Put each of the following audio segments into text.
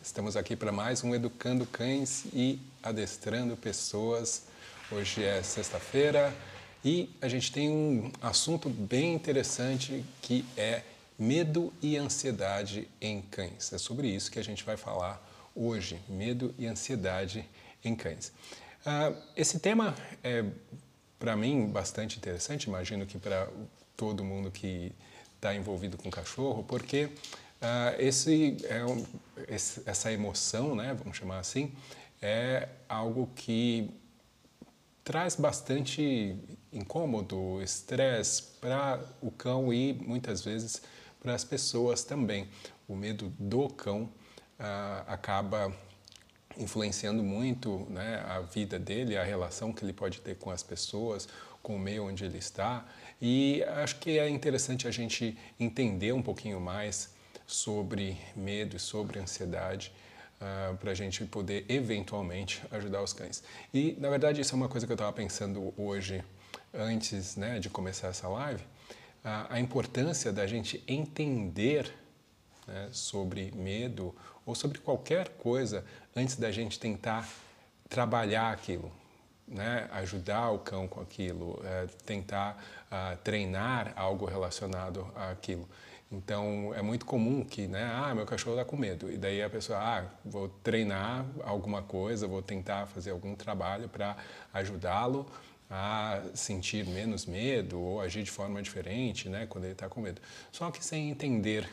Estamos aqui para mais um Educando Cães e Adestrando Pessoas. Hoje é sexta-feira e a gente tem um assunto bem interessante que é medo e ansiedade em cães. É sobre isso que a gente vai falar hoje: medo e ansiedade em cães. Uh, esse tema é, para mim, bastante interessante, imagino que para todo mundo que está envolvido com cachorro, porque Uh, esse é um, esse, essa emoção, né, vamos chamar assim, é algo que traz bastante incômodo, estresse para o cão e muitas vezes para as pessoas também. O medo do cão uh, acaba influenciando muito né, a vida dele, a relação que ele pode ter com as pessoas, com o meio onde ele está. E acho que é interessante a gente entender um pouquinho mais sobre medo e sobre ansiedade uh, para a gente poder eventualmente ajudar os cães. E na verdade isso é uma coisa que eu estava pensando hoje antes né, de começar essa live, uh, a importância da gente entender né, sobre medo ou sobre qualquer coisa antes da gente tentar trabalhar aquilo, né, ajudar o cão com aquilo, uh, tentar uh, treinar algo relacionado àquilo. Então, é muito comum que, né, ah, meu cachorro está com medo. E daí a pessoa, ah, vou treinar alguma coisa, vou tentar fazer algum trabalho para ajudá-lo a sentir menos medo ou agir de forma diferente, né, quando ele está com medo. Só que sem entender,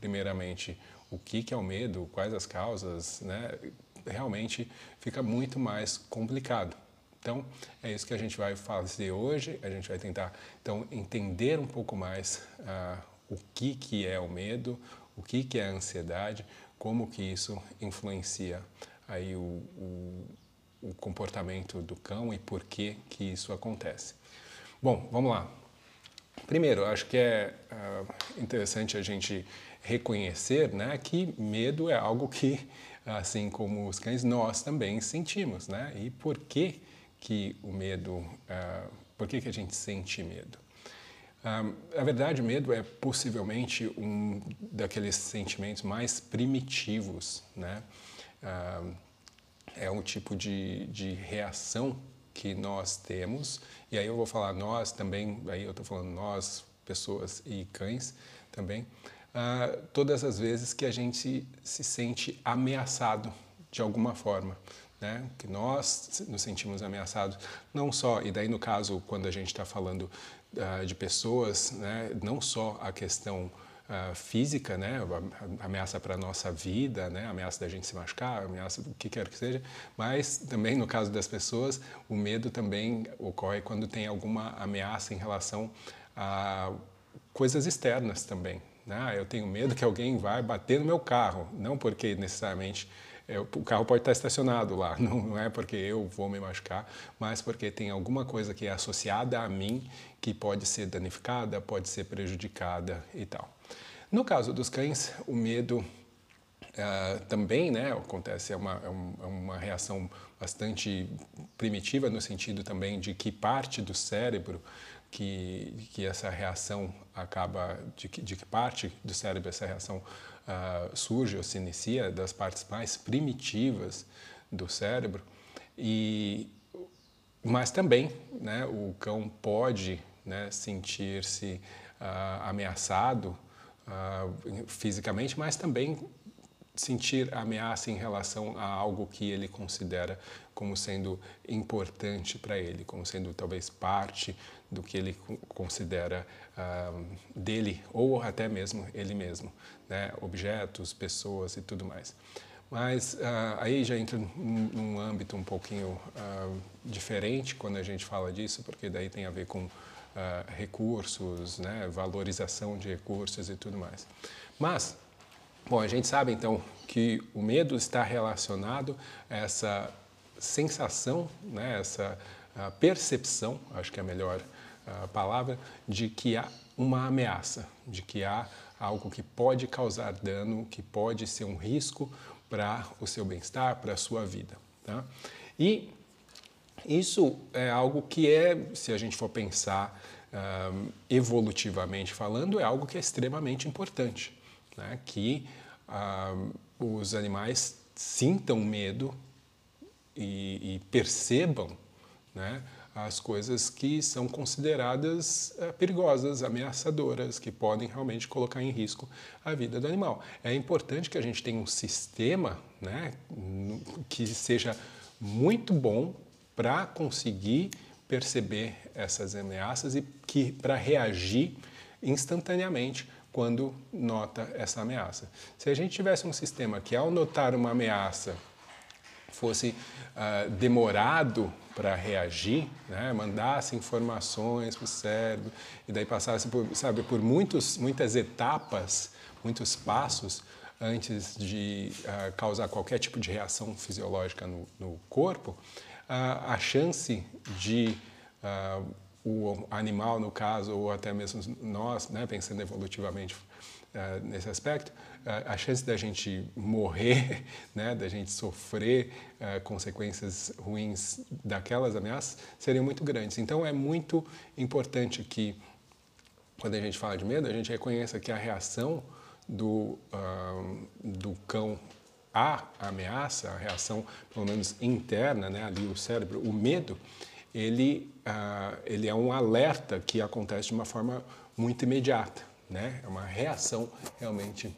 primeiramente, o que, que é o medo, quais as causas, né, realmente fica muito mais complicado. Então, é isso que a gente vai fazer hoje. A gente vai tentar, então, entender um pouco mais uh, o que, que é o medo, o que, que é a ansiedade, como que isso influencia aí o, o, o comportamento do cão e por que, que isso acontece. Bom, vamos lá. Primeiro, acho que é uh, interessante a gente reconhecer né, que medo é algo que, assim como os cães, nós também sentimos. Né? E por que, que o medo, uh, por que, que a gente sente medo? Um, a verdade, o medo é possivelmente um daqueles sentimentos mais primitivos, né? Um, é um tipo de, de reação que nós temos, e aí eu vou falar nós também, aí eu estou falando nós, pessoas e cães também, uh, todas as vezes que a gente se sente ameaçado de alguma forma. Né? que nós nos sentimos ameaçados, não só, e daí no caso, quando a gente está falando uh, de pessoas, né? não só a questão uh, física, né? Ameaça para a nossa vida, né? ameaça da gente se machucar, ameaça do que quer que seja, mas também no caso das pessoas, o medo também ocorre quando tem alguma ameaça em relação a coisas externas também. Ah, eu tenho medo que alguém vai bater no meu carro, não porque necessariamente é, o carro pode estar estacionado lá, não, não, é porque eu vou me machucar, mas porque tem alguma coisa que é associada a mim que pode ser danificada, pode ser prejudicada e tal. No caso dos cães, o medo uh, também né, acontece, é uma, é, é uma reação bastante primitiva no sentido também de que parte do cérebro que, que essa reação acaba, de que, de que parte do cérebro essa reação uh, surge ou se inicia, das partes mais primitivas do cérebro. E, mas também né, o cão pode né, sentir-se uh, ameaçado uh, fisicamente, mas também sentir ameaça em relação a algo que ele considera como sendo importante para ele, como sendo talvez parte do que ele considera uh, dele ou até mesmo ele mesmo, né? objetos, pessoas e tudo mais. Mas uh, aí já entra num, âmbito um pouquinho uh, diferente quando a gente fala disso, porque daí tem a ver com recursos, né? valorização de recursos e tudo mais. Mas Bom, a gente sabe então que o medo está relacionado a essa sensação, né, essa percepção, acho que é a melhor palavra, de que há uma ameaça, de que há algo que pode causar dano, que pode ser um risco para o seu bem-estar, para a sua vida. Tá? E Isso é algo que é, se a gente for pensar evolutivamente falando, é algo que é extremamente importante, né? que os animais sintam medo e, e percebam né, as coisas que são consideradas uh, perigosas, ameaçadoras, que podem realmente colocar em risco a vida do animal. É importante que a gente tenha um sistema né, que seja muito bom para conseguir perceber essas ameaças e que para reagir instantaneamente quando nota essa ameaça. Se a gente tivesse um sistema que ao notar uma ameaça fosse uh, demorado para reagir, né? mandasse informações para o cérebro e daí passasse por, sabe, por muitos, muitas etapas, muitos passos antes de uh, causar qualquer tipo de reação fisiológica no, no corpo, a chance de uh, o animal, no caso, ou até mesmo nós, né, pensando evolutivamente uh, nesse aspecto, uh, a chance da gente morrer, né, da gente sofrer consequências ruins daquelas ameaças seriam muito grandes. Então, é muito importante que, quando a gente fala de medo, a gente reconheça que a reação do, do cão a ameaça, a reação, pelo menos interna, né, ali o cérebro, o medo, ele, uh, ele é um alerta que acontece de uma forma muito imediata, né? É uma reação realmente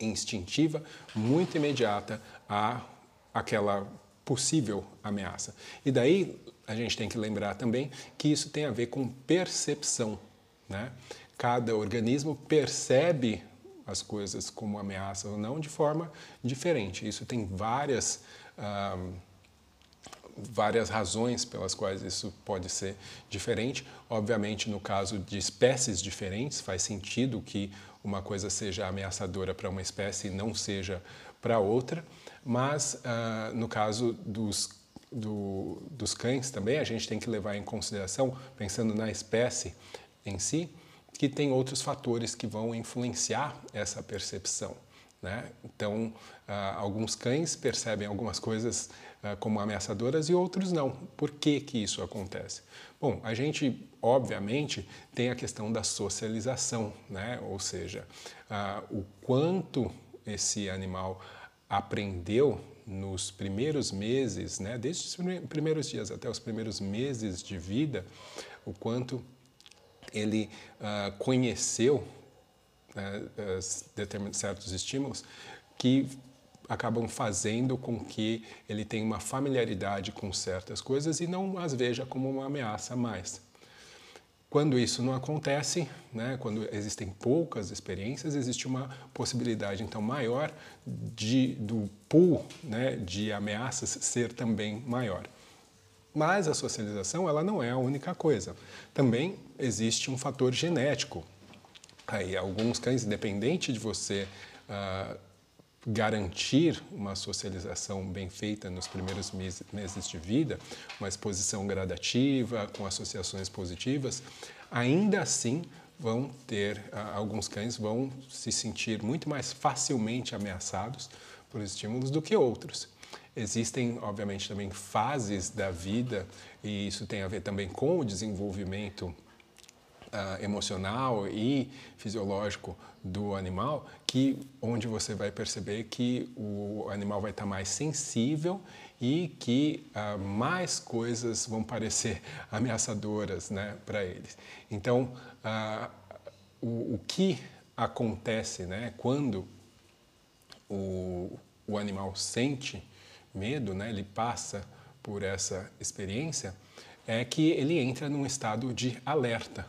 instintiva, muito imediata a aquela possível ameaça. E daí a gente tem que lembrar também que isso tem a ver com percepção, né? Cada organismo percebe as coisas como ameaça ou não de forma diferente. Isso tem várias, ah, várias razões pelas quais isso pode ser diferente. Obviamente, no caso de espécies diferentes, faz sentido que uma coisa seja ameaçadora para uma espécie e não seja para outra, mas ah, no caso dos do, dos cães também, a gente tem que levar em consideração, pensando na espécie em si, que tem outros fatores que vão influenciar essa percepção. Né? Então, ah, alguns cães percebem algumas coisas ah, como ameaçadoras e outros não. Por que, que isso acontece? Bom, a gente, obviamente, tem a questão da socialização, né? ou seja, ah, o quanto esse animal aprendeu nos primeiros meses, né? desde os primeiros dias até os primeiros meses de vida, o quanto ele conheceu uh, certos estímulos que acabam fazendo com que ele tenha uma familiaridade com certas coisas e não as veja como uma ameaça mais. Quando isso não acontece, né, quando existem poucas experiências, existe uma possibilidade então maior de, do pool né, de ameaças ser também maior. Mas a socialização ela não é a única coisa. Também existe um fator genético. Aí, alguns cães, independente de você uh, garantir uma socialização bem feita nos primeiros meses de vida, uma exposição gradativa, com associações positivas, ainda assim vão ter, uh, alguns cães vão se sentir muito mais facilmente ameaçados por estímulos do que outros. Existem, obviamente, também fases da vida, e isso tem a ver também com o desenvolvimento uh, emocional e fisiológico do animal, que onde você vai perceber que o animal vai estar mais sensível e que uh, mais coisas vão parecer ameaçadoras né, para eles. Então, uh, o, o, que acontece né, quando o, o animal sente medo, né, ele passa por essa experiência, é que ele entra num estado de alerta.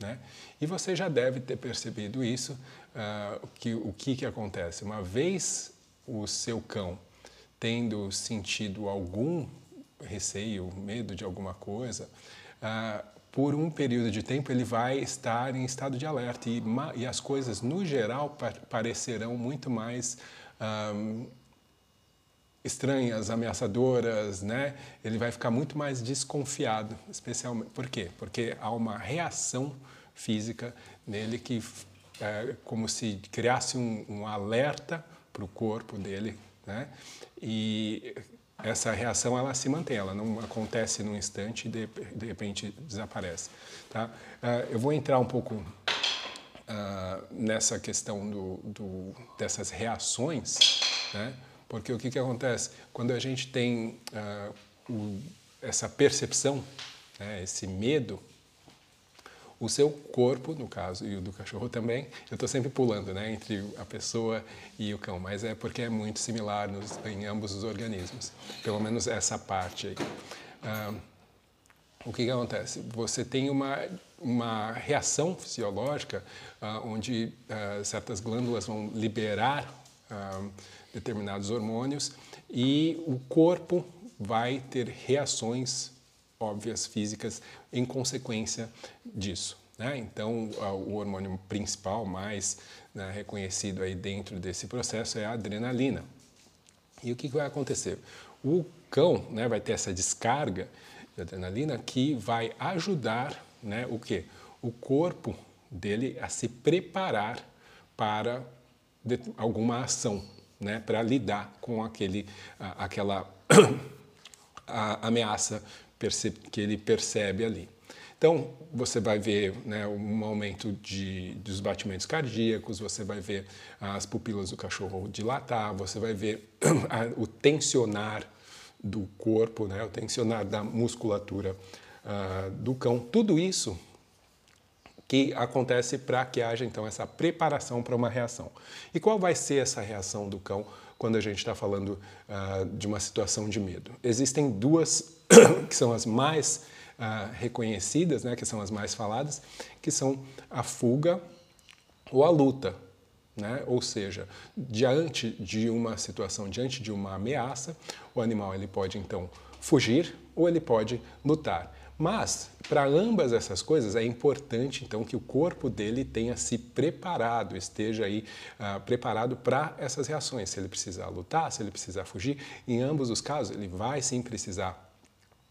Né? E você já deve ter percebido isso, uh, que, o que, que acontece? Uma vez o seu cão tendo sentido algum receio, medo de alguma coisa, uh, por um período de tempo ele vai estar em estado de alerta e, e as coisas, no geral, parecerão muito mais um, ah, estranhas, ameaçadoras, né? Ele vai ficar muito mais desconfiado, especialmente. Por quê? Porque há uma reação física nele que é como se criasse um, um alerta para o corpo dele, né? E essa reação ela se mantém, ela não acontece num instante e de, de repente desaparece. Tá? Uh, eu vou entrar um pouco uh, nessa questão do, do, dessas reações, né? Porque o que, que acontece? Quando a gente tem uh, o, essa percepção, né? esse medo, o seu corpo, no caso, e o do cachorro também, eu estou sempre pulando né, entre a pessoa e o cão, mas é porque é muito similar nos, em ambos os organismos, pelo menos essa parte aí. O que, que, acontece? Você tem uma, uma reação fisiológica ah, onde ah, certas glândulas vão liberar determinados hormônios e o corpo vai ter reações óbvias físicas em consequência disso. Né? Então, o hormônio principal mais né, reconhecido aí dentro desse processo é a adrenalina. E o que, vai acontecer? O cão né, vai ter essa descarga de adrenalina que vai ajudar né, o quê? O corpo dele a se preparar para alguma ação, né, para lidar com aquele, aquela ameaça que ele percebe ali. Então, você vai ver né, um aumento de, dos batimentos cardíacos, você vai ver as pupilas do cachorro dilatar, você vai ver o tensionar do corpo, né, o tensionar da musculatura uh, do cão. Tudo isso que acontece para que haja então essa preparação para uma reação. E qual vai ser essa reação do cão quando a gente está falando uh, de uma situação de medo? Existem duas que são as mais uh, reconhecidas, né, que são as mais faladas, que são a fuga ou a luta. Né? Ou seja, diante de uma situação, diante de uma ameaça, o animal ele pode então fugir ou ele pode lutar. Mas, para ambas essas coisas, é importante então que o corpo dele tenha se preparado, esteja aí uh, preparado para essas reações. Se ele precisar lutar, se ele precisar fugir, em ambos os casos, ele vai sim precisar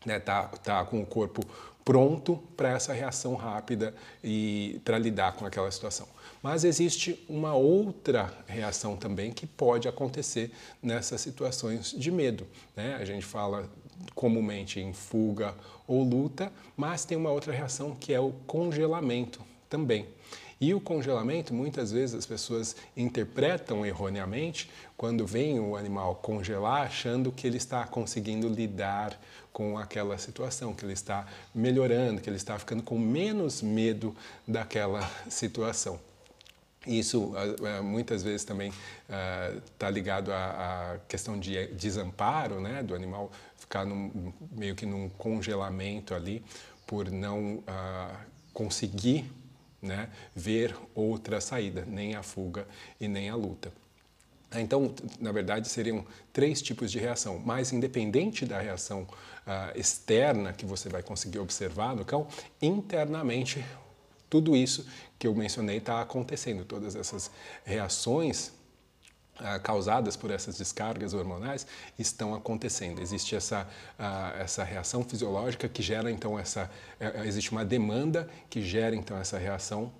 né, tá, tá com o corpo pronto para essa reação rápida e para lidar com aquela situação. Mas existe uma outra reação também que pode acontecer nessas situações de medo. Né? A gente fala comumente em fuga ou luta, mas tem uma outra reação que é o congelamento também. E o congelamento, muitas vezes as pessoas interpretam erroneamente quando vem o animal congelar, achando que ele está conseguindo lidar com aquela situação, que ele está melhorando, que ele está ficando com menos medo daquela situação. Isso muitas vezes também está ligado à, questão de desamparo, né, do animal ficar num, meio que num congelamento ali por não conseguir né, ver outra saída, nem a fuga e nem a luta. Então, na verdade, seriam três tipos de reação, mas independente da reação uh, externa que você vai conseguir observar no cão, internamente tudo isso que eu mencionei está acontecendo, todas essas reações causadas por essas descargas hormonais estão acontecendo. Existe essa, uh, essa reação fisiológica que gera então essa, uh, existe uma demanda que gera então essa reação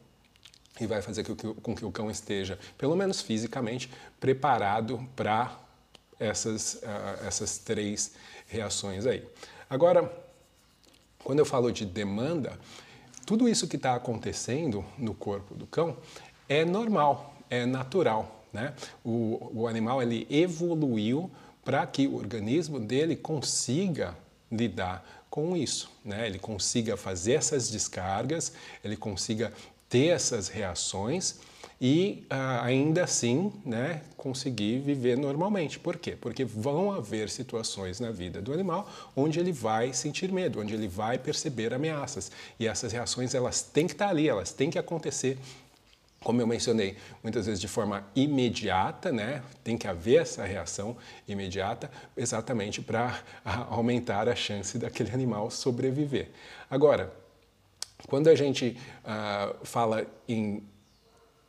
e vai fazer com que, o cão esteja, pelo menos fisicamente, preparado para essas, essas três reações aí. Agora, quando eu falo de demanda, tudo isso que está acontecendo no corpo do cão é normal, é natural né? O, o animal ele evoluiu para que o organismo dele consiga lidar com isso, né? Ele consiga fazer essas descargas, ele consiga ter essas reações e uh, ainda assim né, conseguir viver normalmente. Por quê? Porque vão haver situações na vida do animal onde ele vai sentir medo, onde ele vai perceber ameaças. E essas reações elas têm que estar ali, elas têm que acontecer como eu mencionei, muitas vezes de forma imediata, né? Tem que haver essa reação imediata, exatamente para aumentar a chance daquele animal sobreviver. Agora, quando a gente uh, fala em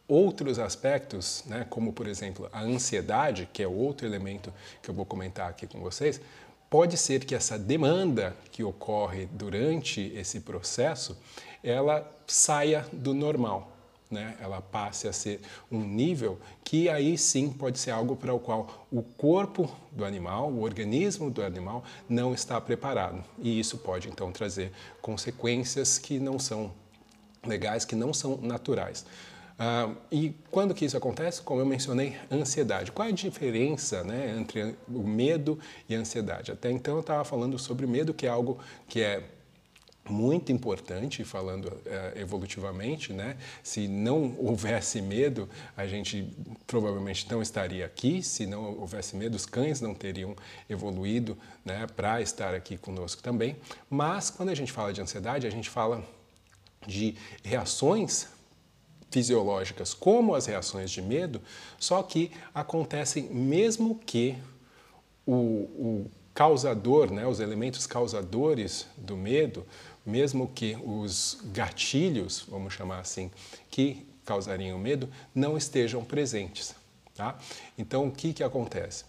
outros aspectos, né, como por exemplo a ansiedade, que é outro elemento que eu vou comentar aqui com vocês, pode ser que essa demanda que ocorre durante esse processo, ela saia do normal. Né, ela passe a ser um nível que aí sim pode ser algo para o qual o corpo do animal, o organismo do animal não está preparado. E isso pode então trazer consequências que não são legais, que não são naturais. Uh, e quando que isso acontece? Como eu mencionei, ansiedade. Qual é a diferença né, entre o medo e a ansiedade? Até então eu estava falando sobre medo, que é algo que é muito importante, falando uh, evolutivamente, né? Se não houvesse medo, a gente provavelmente não estaria aqui. Se não houvesse medo, os cães não teriam evoluído, né, para estar aqui conosco também. Mas quando a gente fala de ansiedade, a gente fala de reações fisiológicas como as reações de medo, só que acontecem mesmo que o, o causador, né, os elementos causadores do medo, mesmo que os gatilhos, vamos chamar assim, que causariam medo, não estejam presentes. Tá? Então, o que, que acontece?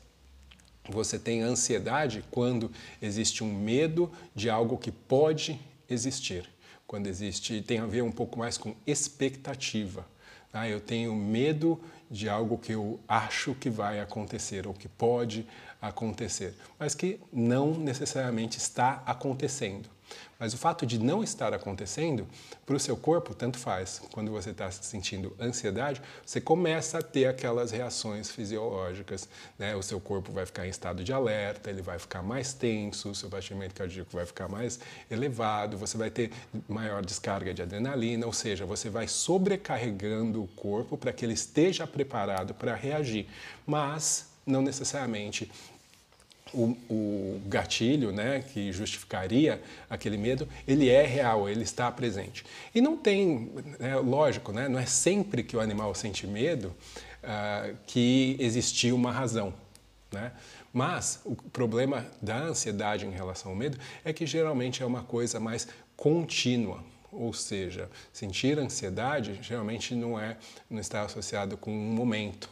Você tem ansiedade quando existe um medo de algo que pode existir quando existe, tem a ver um pouco mais com expectativa. Ah, eu tenho medo de algo que eu acho que vai acontecer ou que pode acontecer, mas que não necessariamente está acontecendo. Mas o fato de não estar acontecendo, para o seu corpo, tanto faz. Quando você está sentindo ansiedade, você começa a ter aquelas reações fisiológicas. Né? O seu corpo vai ficar em estado de alerta, ele vai ficar mais tenso, o seu batimento cardíaco vai ficar mais elevado, você vai ter maior descarga de adrenalina, ou seja, você vai sobrecarregando o corpo para que ele esteja preparado para reagir. Mas não necessariamente o, o, gatilho, né, que justificaria aquele medo, ele é real, ele está presente. E não tem, é, lógico, né, não é sempre que o animal sente medo uh, que existiu uma razão. Né? Mas o problema da ansiedade em relação ao medo é que geralmente é uma coisa mais contínua. Ou seja, sentir ansiedade geralmente não é não está associado com um momento,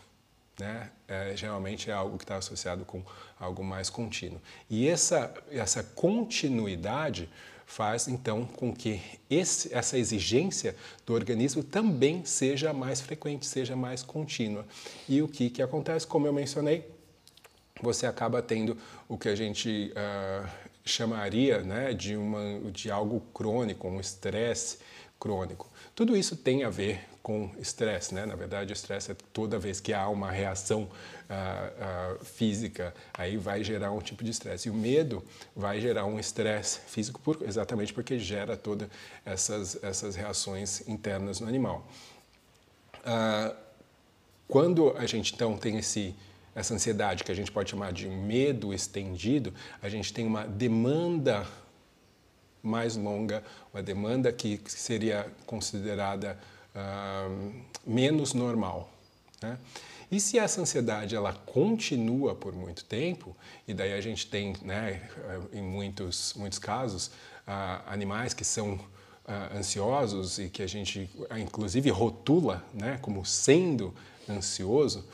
né? É, geralmente é algo que está associado com algo mais contínuo. E essa, essa continuidade faz então com que esse, essa exigência do organismo também seja mais frequente, seja mais contínua. E o que, que acontece? Como eu mencionei, você acaba tendo o que a gente uh, chamaria né, de, uma, de algo crônico, um estresse crônico. Tudo isso tem a ver com estresse, né? Na verdade, estresse é toda vez que há uma reação uh, uh, física, aí vai gerar um tipo de estresse. E o medo vai gerar um estresse físico por, exatamente porque gera todas essas, essas reações internas no animal. Uh, quando a gente então tem esse essa ansiedade que a gente pode chamar de medo estendido, a gente tem uma demanda mais longa, uma demanda que seria considerada uh, menos normal. Né? E se essa ansiedade ela continua por muito tempo, e daí a gente tem, né, em muitos, muitos casos, uh, animais que são uh, ansiosos e que a gente, inclusive, rotula né, como sendo ansioso,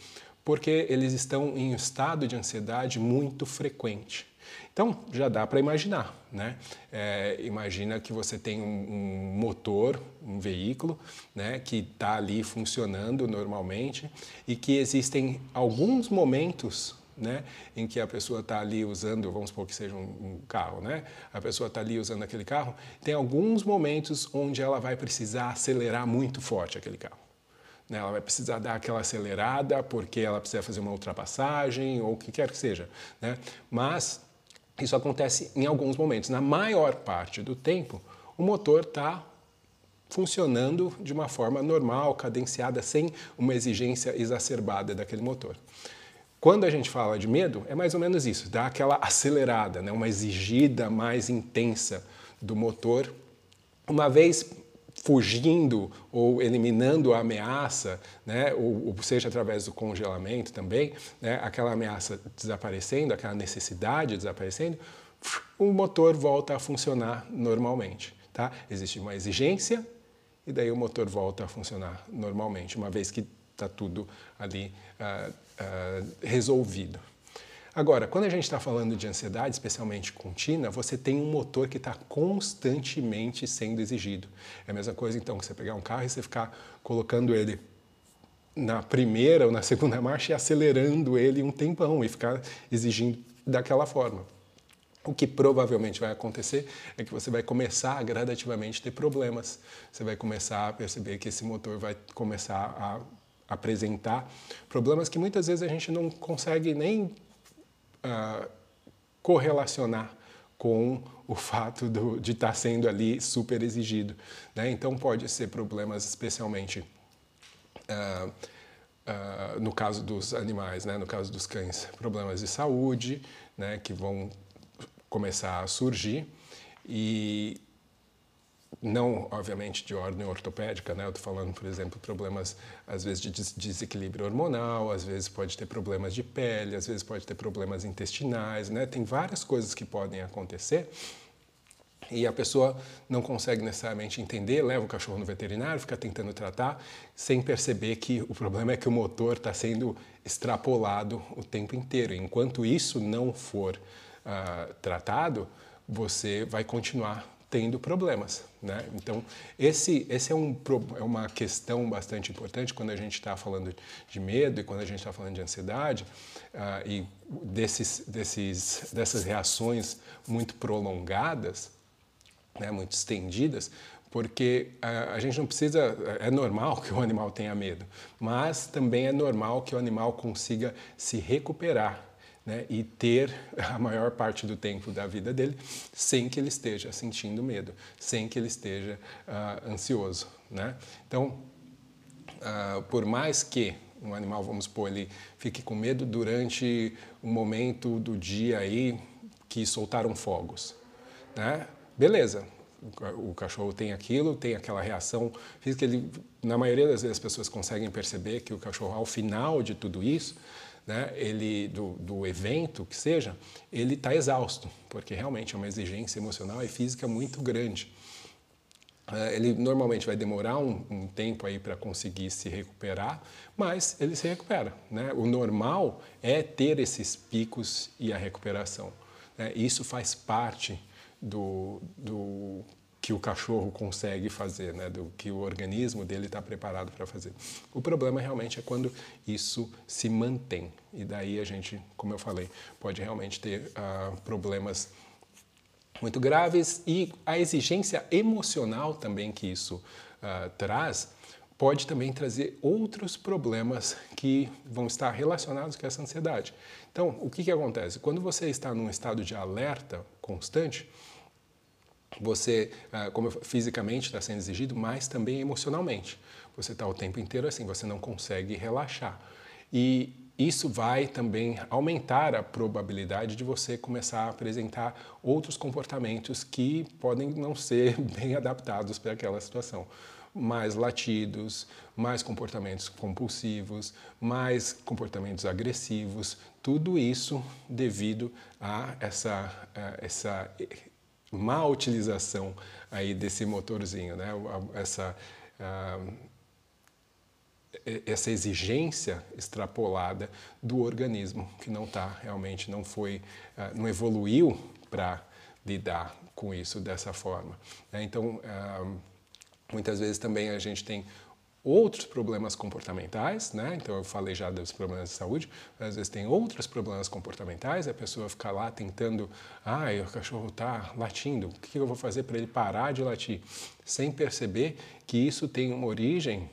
porque eles estão em um estado de ansiedade muito frequente. Então, já dá para imaginar, né? É, imagina que você tem um, um motor, um veículo, né, que está ali funcionando normalmente e que existem alguns momentos né, em que a pessoa está ali usando, vamos supor que seja um, um carro, né? A pessoa está ali usando aquele carro, tem alguns momentos onde ela vai precisar acelerar muito forte aquele carro. Né? Ela vai precisar dar aquela acelerada porque ela precisa fazer uma ultrapassagem ou o que quer que seja, né? Mas isso acontece em alguns momentos. Na maior parte do tempo, o motor está funcionando de uma forma normal, cadenciada, sem uma exigência exacerbada daquele motor. Quando a gente fala de medo, é mais ou menos isso, dá aquela acelerada, né? uma exigida mais intensa do motor, uma vez fugindo ou eliminando a ameaça, né, ou, ou, seja através do congelamento também, né, aquela ameaça desaparecendo, aquela necessidade desaparecendo, o motor volta a funcionar normalmente. Tá? Existe uma exigência e daí o motor volta a funcionar normalmente, uma vez que está tudo ali uh, uh, resolvido. Agora, quando a gente está falando de ansiedade, especialmente contínua, você tem um motor que está constantemente sendo exigido. É a mesma coisa, então, que você pegar um carro e você ficar colocando ele na primeira ou na segunda marcha e acelerando ele um tempão e ficar exigindo daquela forma. O que provavelmente vai acontecer é que você vai começar a gradativamente ter problemas. Você vai começar a perceber que esse motor vai começar a apresentar problemas que muitas vezes a gente não consegue nem uh, correlacionar com o fato do, de estar sendo ali super exigido. Né? Então, pode ser problemas especialmente uh, uh, no caso dos animais, né? no caso dos cães, problemas de saúde né? que vão começar a surgir e não, obviamente, de ordem ortopédica, né? Eu estou falando, por exemplo, problemas, às vezes, de desequilíbrio hormonal, às vezes pode ter problemas de pele, às vezes pode ter problemas intestinais, né? Tem várias coisas que podem acontecer e a pessoa não consegue necessariamente entender, leva o cachorro no veterinário, fica tentando tratar, sem perceber que o problema é que o motor está sendo extrapolado o tempo inteiro. Enquanto isso não for uh, tratado, você vai continuar tendo problemas. Né? Então, esse, esse é, um, é uma questão bastante importante quando a gente está falando de medo e quando a gente está falando de ansiedade uh, e desses, desses, dessas reações muito prolongadas, né, muito estendidas, porque a, a, gente não precisa. É normal que o animal tenha medo, mas também é normal que o animal consiga se recuperar né, e ter a maior parte do tempo da vida dele sem que ele esteja sentindo medo, sem que ele esteja uh, ansioso. Né? Então, uh, por mais que um animal, vamos supor, ele fique com medo durante um momento do dia aí que soltaram fogos, né? Beleza, o cachorro tem aquilo, tem aquela reação física. Ele, na maioria das vezes, as pessoas conseguem perceber que o cachorro, ao final de tudo isso, né, ele, do, do evento que seja, ele está exausto, porque realmente é uma exigência emocional e física muito grande. É, ele normalmente vai demorar um, um tempo aí para conseguir se recuperar, mas ele se recupera. Né? O normal é ter esses picos e a recuperação. Né? Isso faz parte do, do que o cachorro consegue fazer, né, do que o organismo dele está preparado para fazer. O problema realmente é quando isso se mantém e daí a gente, como eu falei, pode realmente ter uh, problemas muito graves e a exigência emocional também que isso uh, traz pode também trazer outros problemas que vão estar relacionados com essa ansiedade. Então, o que, que acontece? Quando você está num estado de alerta constante, você, ah, como fisicamente está sendo exigido, mas também emocionalmente. Você está o tempo inteiro assim, você não consegue relaxar. E isso vai também aumentar a probabilidade de você começar a apresentar outros comportamentos que podem não ser bem adaptados para aquela situação. Mais latidos, mais comportamentos compulsivos, mais comportamentos agressivos, tudo isso devido a essa, a essa má utilização aí desse motorzinho, né? Essa, uh, essa exigência extrapolada do organismo que não está realmente não foi uh, não evoluiu para lidar com isso dessa forma. Né? Então uh, muitas vezes também a gente tem outros problemas comportamentais, né? Então eu falei já dos problemas de saúde, mas às vezes tem outros problemas comportamentais, a pessoa fica lá tentando, ah, o cachorro está latindo, o que eu vou fazer para ele parar de latir? Sem perceber que isso tem uma origem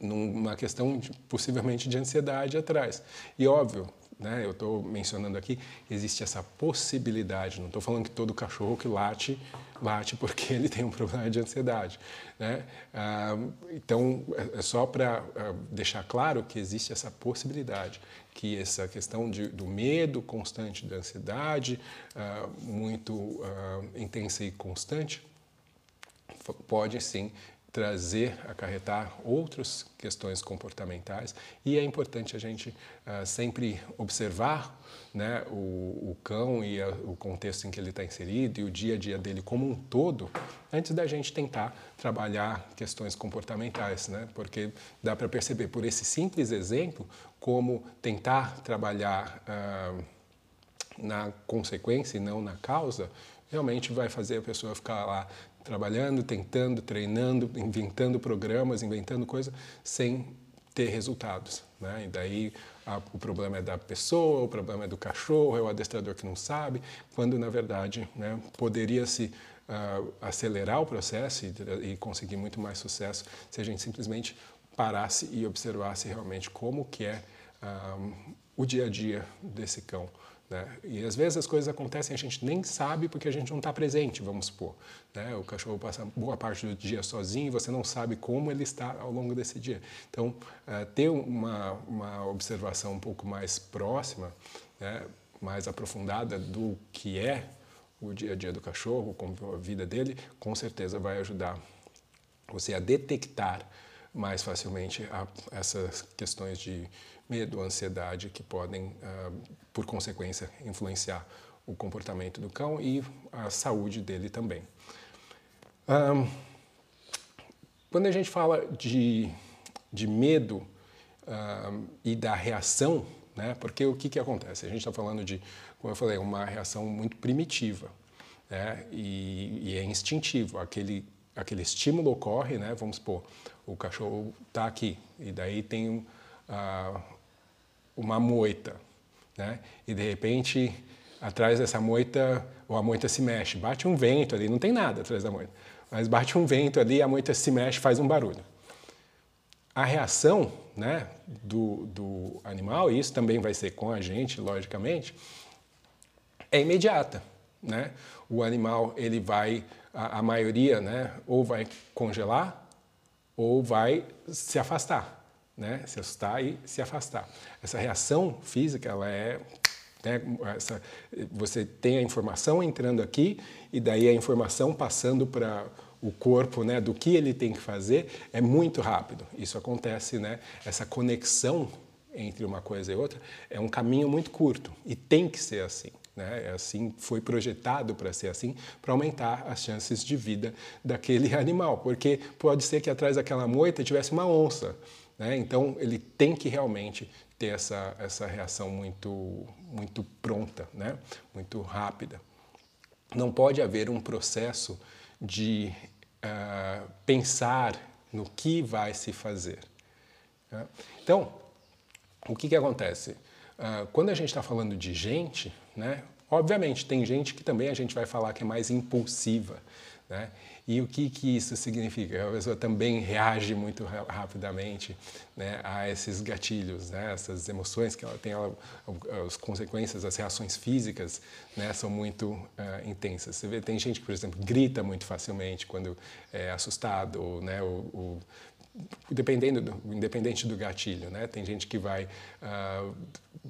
numa questão de, possivelmente de ansiedade atrás. E óbvio, né, eu estou mencionando aqui, existe essa possibilidade, não estou falando que todo cachorro que late, late porque ele tem um problema de ansiedade. Né? Ah, então, é, é só para ah, deixar claro que existe essa possibilidade, que essa questão de, do medo constante, da ansiedade ah, muito ah, intensa e constante, pode sim trazer, acarretar outras questões comportamentais e é importante a gente uh, sempre observar né, o, o, cão e a, o contexto em que ele está inserido e o dia a dia dele como um todo, antes da gente tentar trabalhar questões comportamentais, né? Porque dá para perceber por esse simples exemplo como tentar trabalhar uh, na consequência e não na causa realmente vai fazer a pessoa ficar lá trabalhando, tentando, treinando, inventando programas, inventando coisas, sem ter resultados. Né? E daí a, o problema é da pessoa, o problema é do cachorro, é o adestrador que não sabe, quando na verdade né, poderia-se uh, acelerar o processo e, e, conseguir muito mais sucesso se a gente simplesmente parasse e observasse realmente como que é uh, o dia a dia desse cão. Né? E às vezes as coisas acontecem a gente nem sabe porque a gente não está presente, vamos supor. Né? O cachorro passa boa parte do dia sozinho e você não sabe como ele está ao longo desse dia. Então, uh, ter uma, uma observação um pouco mais próxima, né? mais aprofundada do que é o dia a dia do cachorro, como a vida dele, com certeza vai ajudar você a detectar mais facilmente a, essas questões de medo, ansiedade que podem, uh, por consequência, influenciar o comportamento do cão e a saúde dele também. Quando a gente fala de, de medo e da reação, né, porque o que, que acontece? A gente está falando de, como eu falei, uma reação muito primitiva né, e, e é instintivo. Aquele, aquele estímulo ocorre, né, vamos supor, o cachorro está aqui e daí tem uh, uma moita, né? E de repente, atrás dessa moita, ou a moita se mexe, bate um vento ali, não tem nada atrás da moita, mas bate um vento ali, a moita se mexe, faz um barulho. A reação, né, do, do animal, e isso também vai ser com a gente, logicamente, é imediata, né? O animal ele vai, a, a maioria, né, ou vai congelar ou vai se afastar né? se assustar e se afastar. Essa reação física, ela é né, essa, você tem a informação entrando aqui e daí a informação passando para o corpo, né, do que ele tem que fazer, é muito rápido. Isso acontece, né? Essa conexão entre uma coisa e outra é um caminho muito curto e tem que ser assim. Né? É assim foi projetado para ser assim, para aumentar as chances de vida daquele animal, porque pode ser que atrás daquela moita tivesse uma onça. Né? Então, ele tem que realmente ter essa, essa reação muito, muito pronta, né? muito rápida. Não pode haver um processo de uh, pensar no que vai se fazer. Né? Então, o que, que acontece? Uh, quando a gente está falando de gente, né, obviamente tem gente que também a gente vai falar que é mais impulsiva. Né? E o que, que isso significa? A pessoa também reage muito rapidamente né, a esses gatilhos, né, essas emoções que ela tem, ela, as consequências, as reações físicas né, são muito uh, intensas. Você vê, tem gente que, por exemplo, grita muito facilmente quando é assustado, ou, né, o, dependendo do, independente do gatilho, né? Tem gente que vai uh,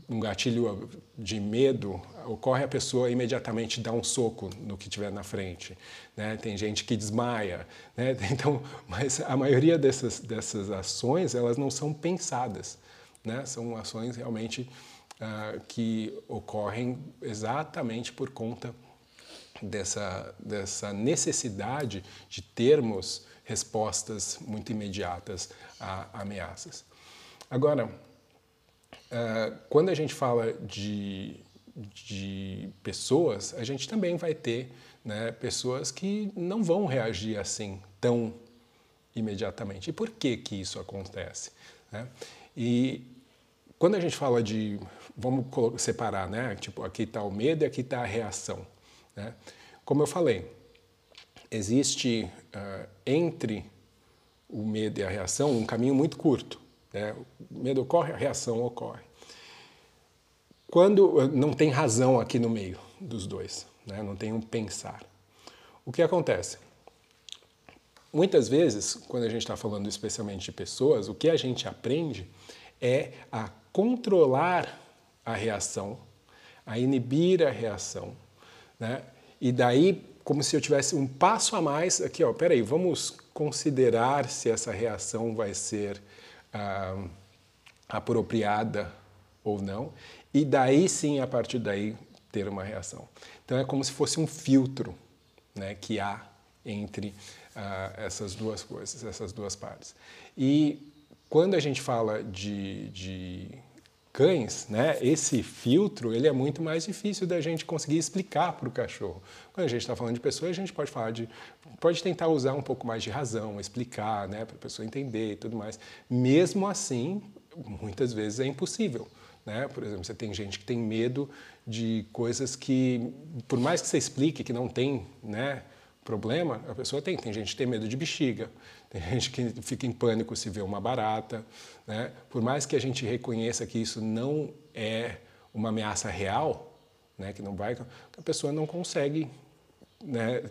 um gatilho de medo ocorre a pessoa imediatamente dá um soco no que tiver na frente, né? Tem gente que desmaia, né? Então, mas a maioria dessas dessas ações elas não são pensadas, né? São ações realmente uh, que ocorrem exatamente por conta dessa dessa necessidade de termos respostas muito imediatas a ameaças. Agora, uh, quando a gente fala de, de pessoas, a gente também vai ter né, pessoas que não vão reagir assim tão imediatamente. E por que que isso acontece? Né? E quando a gente fala de, vamos separar, né? Tipo, aqui está o medo e aqui está a reação. Né? Como eu falei, existe uh, entre o medo e a reação um caminho muito curto. Né? O medo ocorre, a reação ocorre. Quando uh, não tem razão aqui no meio dos dois, né? não tem um pensar. O que acontece? Muitas vezes, quando a gente está falando especialmente de pessoas, o que a gente aprende é a controlar a reação, a inibir a reação, né? E daí como se eu tivesse um passo a mais aqui, ó, peraí, vamos considerar se essa reação vai ser ah, apropriada ou não, e daí sim, a partir daí, ter uma reação. Então é como se fosse um filtro né, que há entre ah, essas duas coisas, essas duas partes. E quando a gente fala de, de cães, né, esse filtro ele é muito mais difícil da gente conseguir explicar para o cachorro. Quando a gente está falando de pessoas, a gente pode falar de, pode tentar usar um pouco mais de razão, explicar, né, para a pessoa entender e tudo mais. Mesmo assim, muitas vezes é impossível. Né? Por exemplo, você tem gente que tem medo de coisas que, por mais que você explique que não tem, né, problema, a pessoa tem. Tem gente que tem medo de bexiga, tem gente que fica em pânico se vê uma barata. Né? Por mais que a gente reconheça que isso não é uma ameaça real, né, que não vai, a pessoa não consegue né,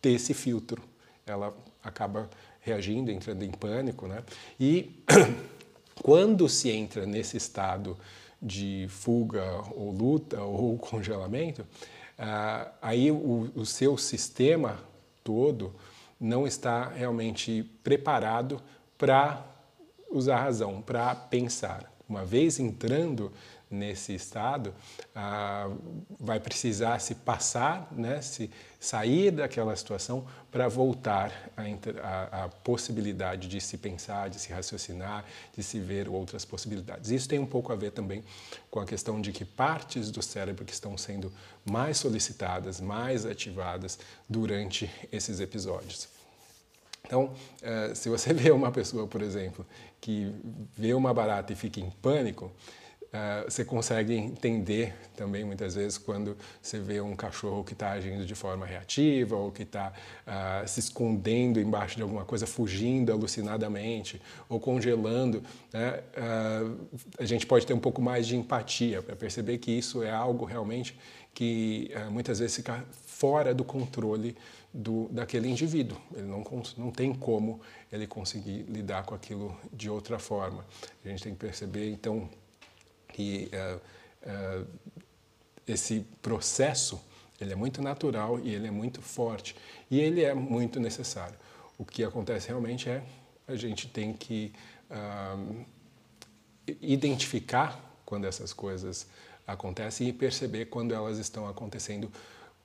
ter esse filtro. Ela acaba reagindo, entrando em pânico. Né? E quando se entra nesse estado de fuga ou luta ou congelamento, ah, aí o, o seu sistema todo não está realmente preparado para usar razão, para pensar. Uma vez entrando nesse estado, ah, vai precisar se passar, né, se sair daquela situação para voltar à possibilidade de se pensar, de se raciocinar, de se ver outras possibilidades. Isso tem um pouco a ver também com a questão de que partes do cérebro que estão sendo mais solicitadas, mais ativadas durante esses episódios. Então, eh, se você vê uma pessoa, por exemplo, que vê uma barata e fica em pânico, Uh, você consegue entender também muitas vezes quando você vê um cachorro que está agindo de forma reativa ou que está uh, se escondendo embaixo de alguma coisa, fugindo alucinadamente ou congelando. Né? Uh, a gente pode ter um pouco mais de empatia para perceber que isso é algo realmente que muitas vezes fica fora do controle do, daquele indivíduo. Ele não, não tem como ele conseguir lidar com aquilo de outra forma. A gente tem que perceber, então, que uh, uh, esse processo ele é muito natural e ele é muito forte e ele é muito necessário. O que acontece realmente é a gente tem que uh, identificar quando essas coisas acontecem e perceber quando elas estão acontecendo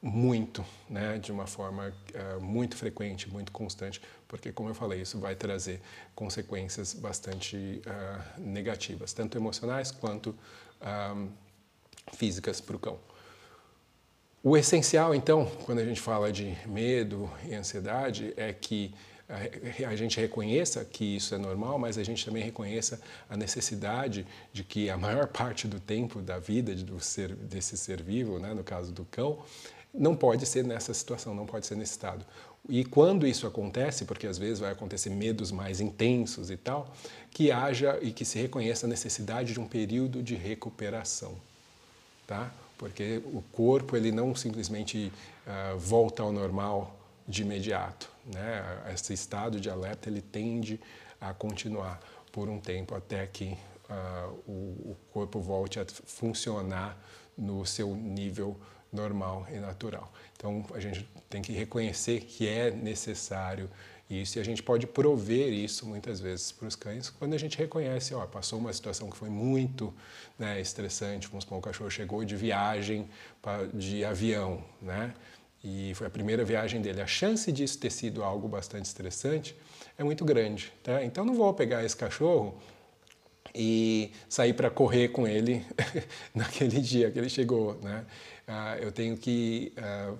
muito, né, de uma forma uh, muito frequente, muito constante, porque, como eu falei, isso vai trazer consequências bastante uh, negativas, tanto emocionais quanto uh, físicas para o cão. O essencial, então, quando a gente fala de medo e ansiedade, é que a gente reconheça que isso é normal, mas a gente também reconheça a necessidade de que a maior parte do tempo da vida do ser, desse ser vivo, né, no caso do cão, não pode ser nessa situação, não pode ser nesse estado. E quando isso acontece, porque às vezes vai acontecer medos mais intensos e tal, que haja e que se reconheça a necessidade de um período de recuperação, tá? Porque o corpo ele não simplesmente uh, volta ao normal de imediato, né? Esse estado de alerta ele tende a continuar por um tempo até que uh, o, o corpo volte a funcionar no seu nível normal e natural. Então a gente tem que reconhecer que é necessário isso e a gente pode prover isso muitas vezes para os cães quando a gente reconhece, ó, passou uma situação que foi muito né, estressante, vamos supor, o cachorro chegou de viagem pra, de avião, né? E foi a primeira viagem dele. A chance disso ter sido algo bastante estressante é muito grande, tá? Então não vou pegar esse cachorro e sair para correr com ele naquele dia que ele chegou, né? Ah, eu tenho que. Uh,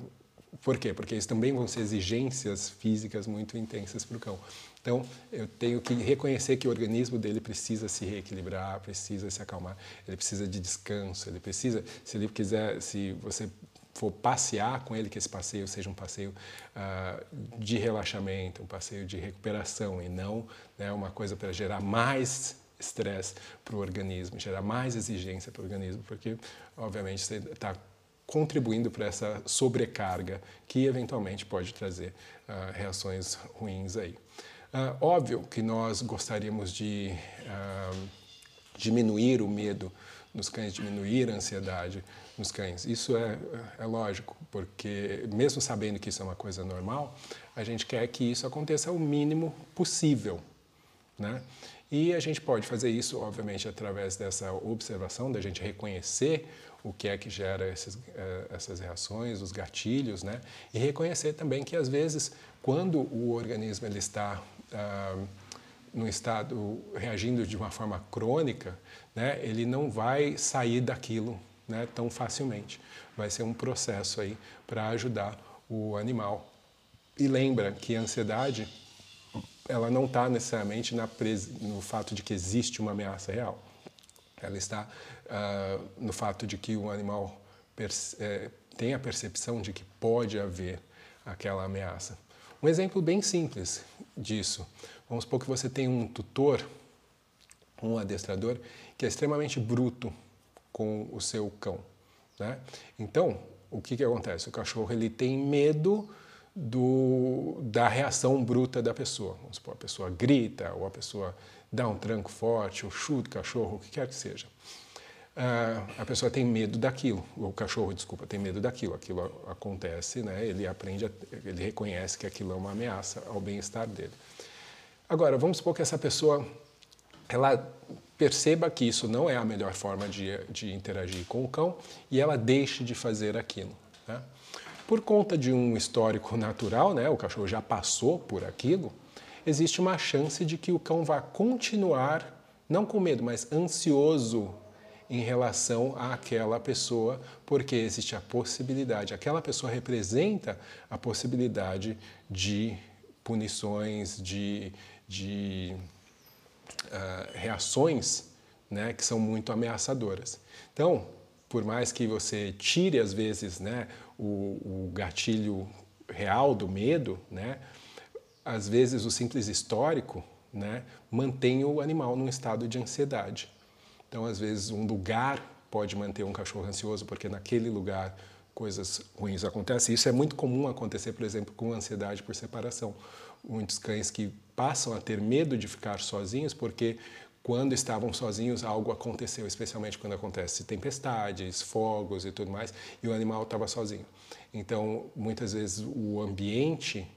por quê? Porque isso também vão ser exigências físicas muito intensas para o cão. Então, eu tenho que reconhecer que o organismo dele precisa se reequilibrar, precisa se acalmar, ele precisa de descanso, ele precisa, se ele quiser, se você for passear com ele, que esse passeio seja um passeio uh, de relaxamento, um passeio de recuperação e não né, uma coisa para gerar mais estresse para o organismo, gerar mais exigência para o organismo, porque, obviamente, você está contribuindo para essa sobrecarga que eventualmente pode trazer uh, reações ruins aí. Uh, óbvio que nós gostaríamos de uh, diminuir o medo nos cães, diminuir a ansiedade nos cães. Isso é, é lógico, porque mesmo sabendo que isso é uma coisa normal, a gente quer que isso aconteça o mínimo possível. Né? E a gente pode fazer isso, obviamente, através dessa observação, da gente reconhecer o que é que gera esses, eh, essas reações, os gatilhos, né? E reconhecer também que, às vezes, quando o organismo ele está ah, no estado reagindo de uma forma crônica, né, ele não vai sair daquilo né, tão facilmente. Vai ser um processo aí para ajudar o animal. E lembra que a ansiedade ela não está necessariamente na no fato de que existe uma ameaça real. Ela está uh, no fato de que o animal é, tem a percepção de que pode haver aquela ameaça. Um exemplo bem simples disso. Vamos supor que você tem um tutor, um adestrador, que é extremamente bruto com o seu cão. Né? Então, o que, que acontece? O cachorro ele tem medo do, da reação bruta da pessoa. Vamos supor, a pessoa grita, ou a pessoa dá um tranco forte, ou chuta o cachorro, o que quer que seja. Uh, a pessoa tem medo daquilo, o cachorro, desculpa, tem medo daquilo, aquilo acontece, né? ele aprende, ele reconhece que aquilo é uma ameaça ao bem-estar dele. Agora, vamos supor que essa pessoa, ela perceba que isso não é a melhor forma de, de interagir com o cão e ela deixe de fazer aquilo. Né? Por conta de um histórico natural, né, o cachorro já passou por aquilo, existe uma chance de que o cão vá continuar, não com medo, mas ansioso em relação àquela pessoa, porque existe a possibilidade, aquela pessoa representa a possibilidade de punições, de, de uh, reações né, que são muito ameaçadoras. Então, por mais que você tire às vezes né, o, o gatilho real do medo, né, às vezes o simples histórico né, mantém o animal num estado de ansiedade. Então, às vezes, um lugar pode manter um cachorro ansioso, porque naquele lugar coisas ruins acontecem. Isso é muito comum acontecer, por exemplo, com ansiedade por separação. Muitos cães que passam a ter medo de ficar sozinhos porque quando estavam sozinhos algo aconteceu, especialmente quando acontece tempestades, fogos e tudo mais, e o animal estava sozinho. Então, muitas vezes o ambiente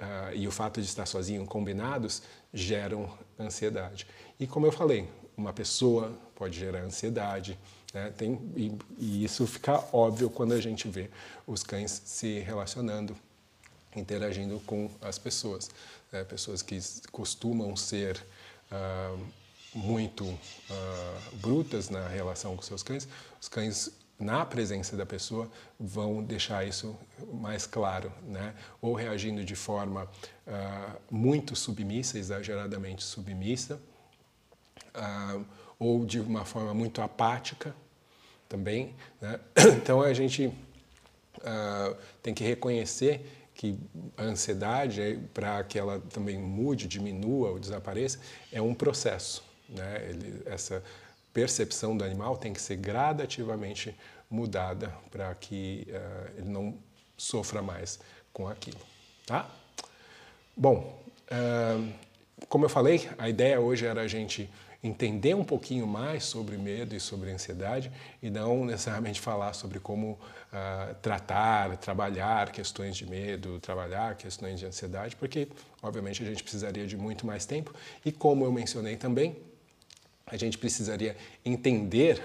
uh, e o fato de estar sozinho combinados geram ansiedade. E como eu falei, uma pessoa pode gerar ansiedade, né? Tem, e, e, isso fica óbvio quando a gente vê os cães se relacionando, interagindo com as pessoas. Né? Pessoas que costumam ser ah, muito ah, brutas na relação com seus cães, os cães na presença da pessoa vão deixar isso mais claro, né? Ou reagindo de forma uh, muito submissa, exageradamente submissa, uh, ou de uma forma muito apática também. Né? Então a gente uh, tem que reconhecer que a ansiedade, para que ela também mude, diminua ou desapareça, é um processo. Né? Ele, essa percepção do animal tem que ser gradativamente mudada para que uh, ele não sofra mais com aquilo. Tá? Bom, uh, como eu falei, a ideia hoje era a gente entender um pouquinho mais sobre medo e sobre ansiedade e não necessariamente falar sobre como uh, tratar, trabalhar questões de medo, trabalhar questões de ansiedade, porque obviamente a gente precisaria de muito mais tempo e como eu mencionei também, a gente precisaria entender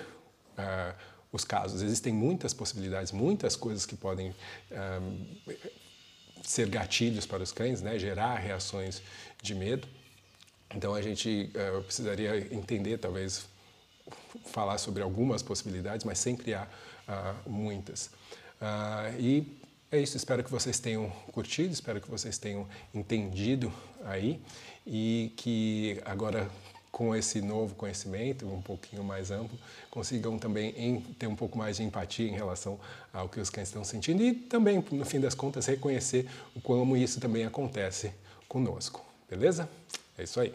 uh, os casos. Existem muitas possibilidades, muitas coisas que podem uh, ser gatilhos para os cães, né? gerar reações de medo. Então a gente uh, precisaria entender, talvez falar sobre algumas possibilidades, mas sempre há uh, muitas. Uh, e é isso, espero que vocês tenham curtido, espero que vocês tenham entendido aí e que agora com esse novo conhecimento, um pouquinho mais amplo, consigam também em, ter um pouco mais de empatia em relação ao que os cães estão sentindo e também, no fim das contas, reconhecer como isso também acontece conosco. Beleza? É isso aí.